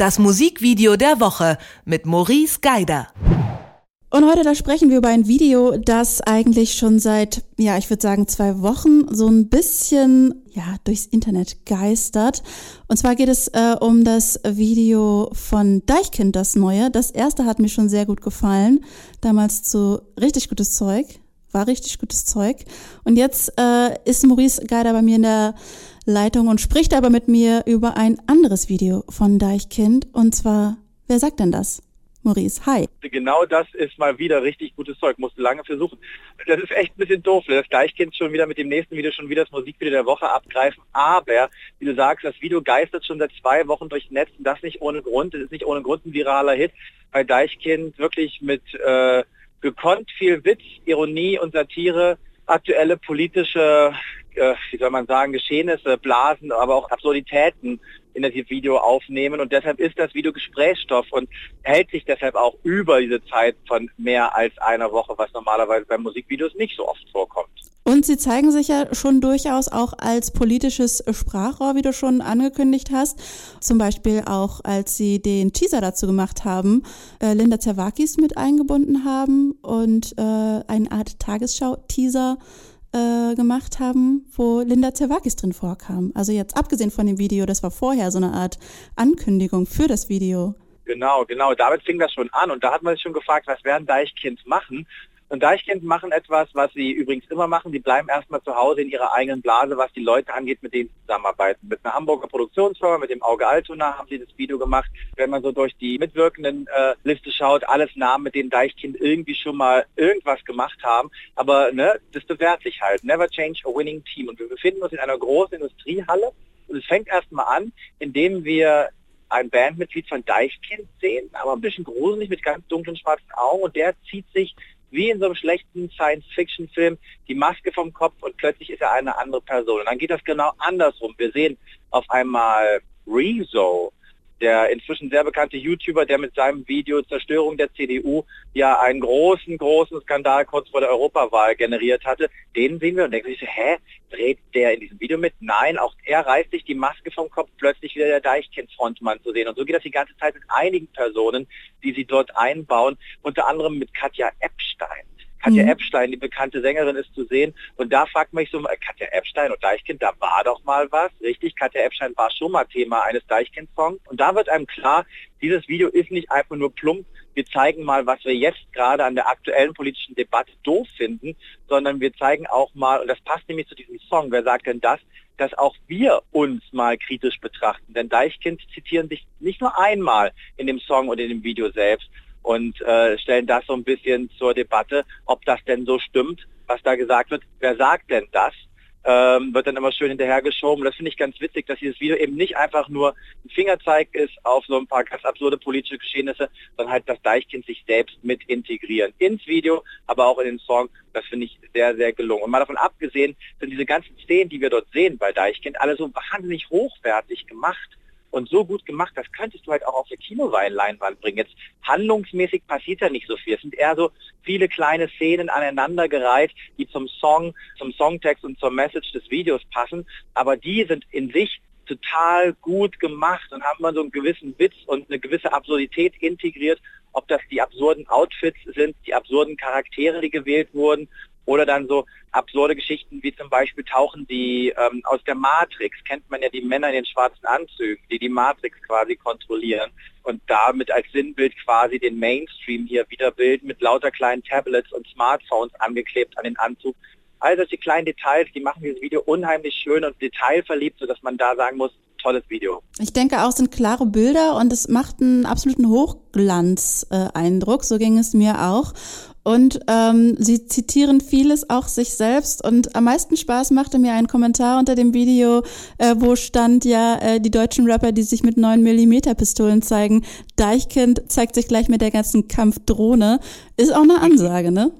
das Musikvideo der Woche mit Maurice Geider. Und heute, da sprechen wir über ein Video, das eigentlich schon seit, ja, ich würde sagen, zwei Wochen so ein bisschen, ja, durchs Internet geistert. Und zwar geht es äh, um das Video von Deichkind, das neue. Das erste hat mir schon sehr gut gefallen. Damals zu richtig gutes Zeug. War richtig gutes Zeug. Und jetzt äh, ist Maurice Geider bei mir in der Leitung und spricht aber mit mir über ein anderes Video von Deichkind. Und zwar, wer sagt denn das? Maurice, hi. Genau das ist mal wieder richtig gutes Zeug, musste lange versuchen. Das ist echt ein bisschen doof, das Deichkind schon wieder mit dem nächsten Video schon wieder das Musikvideo der Woche abgreifen, aber, wie du sagst, das Video geistert schon seit zwei Wochen durchs Netz und das nicht ohne Grund, das ist nicht ohne Grund ein viraler Hit, weil Deichkind wirklich mit äh, gekonnt viel Witz, Ironie und Satire aktuelle politische, äh, wie soll man sagen, Geschehnisse, Blasen, aber auch Absurditäten in das Video aufnehmen und deshalb ist das Video Gesprächsstoff und hält sich deshalb auch über diese Zeit von mehr als einer Woche, was normalerweise bei Musikvideos nicht so oft vorkommt. Und sie zeigen sich ja schon durchaus auch als politisches Sprachrohr, wie du schon angekündigt hast. Zum Beispiel auch, als sie den Teaser dazu gemacht haben, äh, Linda Zerwakis mit eingebunden haben und äh, eine Art Tagesschau-Teaser äh, gemacht haben, wo Linda Zerwakis drin vorkam. Also jetzt abgesehen von dem Video, das war vorher so eine Art Ankündigung für das Video. Genau, genau. Damit fing das schon an und da hat man sich schon gefragt, was werden Deichkind machen? Und Deichkind machen etwas, was sie übrigens immer machen. Die bleiben erstmal zu Hause in ihrer eigenen Blase, was die Leute angeht, mit denen sie zusammenarbeiten. Mit einer Hamburger Produktionsfirma, mit dem Auge Altona haben sie das Video gemacht. Wenn man so durch die mitwirkenden äh, Liste schaut, alles Namen, mit denen Deichkind irgendwie schon mal irgendwas gemacht haben. Aber ne, das bewährt sich halt. Never change a winning team. Und wir befinden uns in einer großen Industriehalle. Und es fängt erstmal an, indem wir ein Bandmitglied von Deichkind sehen, aber ein bisschen gruselig mit ganz dunklen schwarzen Augen und der zieht sich wie in so einem schlechten Science-Fiction-Film die Maske vom Kopf und plötzlich ist er eine andere Person. Und dann geht das genau andersrum. Wir sehen auf einmal Rezo, der inzwischen sehr bekannte YouTuber, der mit seinem Video Zerstörung der CDU ja einen großen, großen Skandal kurz vor der Europawahl generiert hatte, den sehen wir und denken sich, hä, dreht der in diesem Video mit? Nein, auch er reißt sich die Maske vom Kopf, plötzlich wieder der Deichkind-Frontmann zu sehen. Und so geht das die ganze Zeit mit einigen Personen, die sie dort einbauen, unter anderem mit Katja Epstein. Katja mhm. Epstein, die bekannte Sängerin, ist zu sehen. Und da fragt man sich so, Katja Epstein und Deichkind, da war doch mal was. Richtig, Katja Epstein war schon mal Thema eines Deichkind-Songs. Und da wird einem klar, dieses Video ist nicht einfach nur plump, wir zeigen mal, was wir jetzt gerade an der aktuellen politischen Debatte doof finden, sondern wir zeigen auch mal, und das passt nämlich zu diesem Song, wer sagt denn das, dass auch wir uns mal kritisch betrachten. Denn Deichkind zitieren sich nicht nur einmal in dem Song und in dem Video selbst, und äh, stellen das so ein bisschen zur Debatte, ob das denn so stimmt, was da gesagt wird. Wer sagt denn das? Ähm, wird dann immer schön hinterhergeschoben. Das finde ich ganz witzig, dass dieses Video eben nicht einfach nur ein Fingerzeig ist auf so ein paar ganz absurde politische Geschehnisse, sondern halt das Deichkind sich selbst mit integrieren. Ins Video, aber auch in den Song. Das finde ich sehr, sehr gelungen. Und mal davon abgesehen, sind diese ganzen Szenen, die wir dort sehen bei Deichkind, alle so wahnsinnig hochwertig gemacht und so gut gemacht, das könntest du halt auch auf der Kinoleinwand bringen. Jetzt handlungsmäßig passiert ja nicht so viel. Es sind eher so viele kleine Szenen aneinandergereiht, die zum Song, zum Songtext und zur Message des Videos passen, aber die sind in sich total gut gemacht und haben man so einen gewissen Witz und eine gewisse Absurdität integriert, ob das die absurden Outfits sind, die absurden Charaktere, die gewählt wurden oder dann so absurde Geschichten wie zum Beispiel tauchen die ähm, aus der Matrix, kennt man ja die Männer in den schwarzen Anzügen, die die Matrix quasi kontrollieren und damit als Sinnbild quasi den Mainstream hier wiederbilden mit lauter kleinen Tablets und Smartphones angeklebt an den Anzug. All solche kleinen Details, die machen dieses Video unheimlich schön und detailverliebt, sodass man da sagen muss, tolles Video. Ich denke auch, es sind klare Bilder und es macht einen absoluten Hochglanz-Eindruck. so ging es mir auch. Und ähm, sie zitieren vieles auch sich selbst. Und am meisten Spaß machte mir ein Kommentar unter dem Video, äh, wo stand ja äh, die deutschen Rapper, die sich mit 9 mm Pistolen zeigen. Deichkind zeigt sich gleich mit der ganzen Kampfdrohne. Ist auch eine Ansage, ne?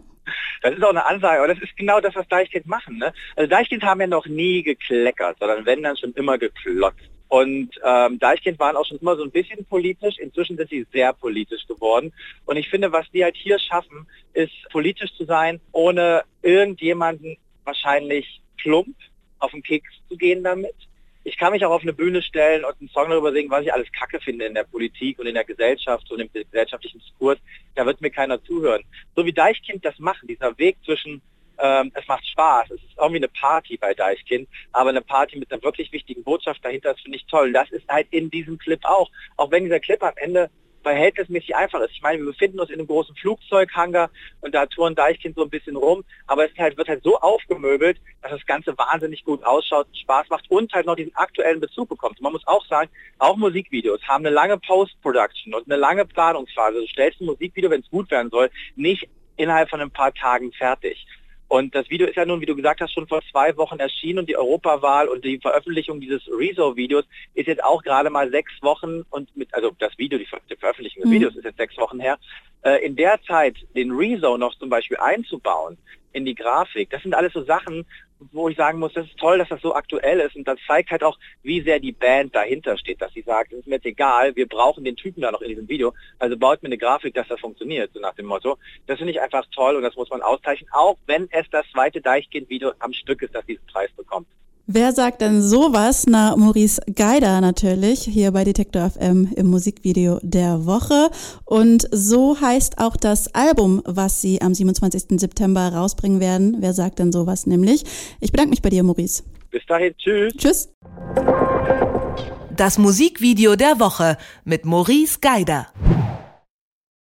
Das ist auch eine Ansage, aber das ist genau das, was Deichkind machen. Ne? Also Deichkind haben ja noch nie gekleckert, sondern wenn dann schon immer geklotzt. Und ähm, Deichkind waren auch schon immer so ein bisschen politisch. Inzwischen sind sie sehr politisch geworden. Und ich finde, was die halt hier schaffen, ist politisch zu sein, ohne irgendjemanden wahrscheinlich plump auf den Keks zu gehen damit. ich kann mich auch auf eine Bühne stellen und einen Song darüber singen, was ich alles Kacke finde in der Politik und in der Gesellschaft und im gesellschaftlichen Diskurs. Da wird mir keiner zuhören. So wie Deichkind das macht, dieser Weg zwischen ähm, es macht Spaß, es ist irgendwie eine Party bei Deichkind, aber eine Party mit einer wirklich wichtigen Botschaft dahinter, das finde ich toll. Das ist halt in diesem Clip auch. Auch wenn dieser Clip am Ende verhältnismäßig einfach ist. Ich meine, wir befinden uns in einem großen Flugzeughangar und da touren Deichkind so ein bisschen rum, aber es halt, wird halt so aufgemöbelt, dass das Ganze wahnsinnig gut ausschaut, Spaß macht und halt noch diesen aktuellen Bezug bekommt. Man muss auch sagen, auch Musikvideos haben eine lange Post-Production und eine lange Planungsphase. Du stellst ein Musikvideo, wenn es gut werden soll, nicht innerhalb von ein paar Tagen fertig. Und das Video ist ja nun, wie du gesagt hast, schon vor zwei Wochen erschienen und die Europawahl und die Veröffentlichung dieses Rezo-Videos ist jetzt auch gerade mal sechs Wochen und mit, also das Video, die, die Veröffentlichung des mhm. Videos ist jetzt sechs Wochen her. Äh, in der Zeit den Rezo noch zum Beispiel einzubauen, in die Grafik. Das sind alles so Sachen, wo ich sagen muss, das ist toll, dass das so aktuell ist und das zeigt halt auch, wie sehr die Band dahinter steht, dass sie sagt, es ist mir jetzt egal, wir brauchen den Typen da noch in diesem Video, also baut mir eine Grafik, dass das funktioniert, so nach dem Motto. Das finde ich einfach toll und das muss man auszeichnen, auch wenn es das zweite Deichkind-Video am Stück ist, das diesen Preis bekommt. Wer sagt denn sowas? Na, Maurice Geider natürlich, hier bei Detektor FM im Musikvideo der Woche. Und so heißt auch das Album, was sie am 27. September rausbringen werden. Wer sagt denn sowas nämlich? Ich bedanke mich bei dir, Maurice. Bis dahin, tschüss. Tschüss. Das Musikvideo der Woche mit Maurice Geider.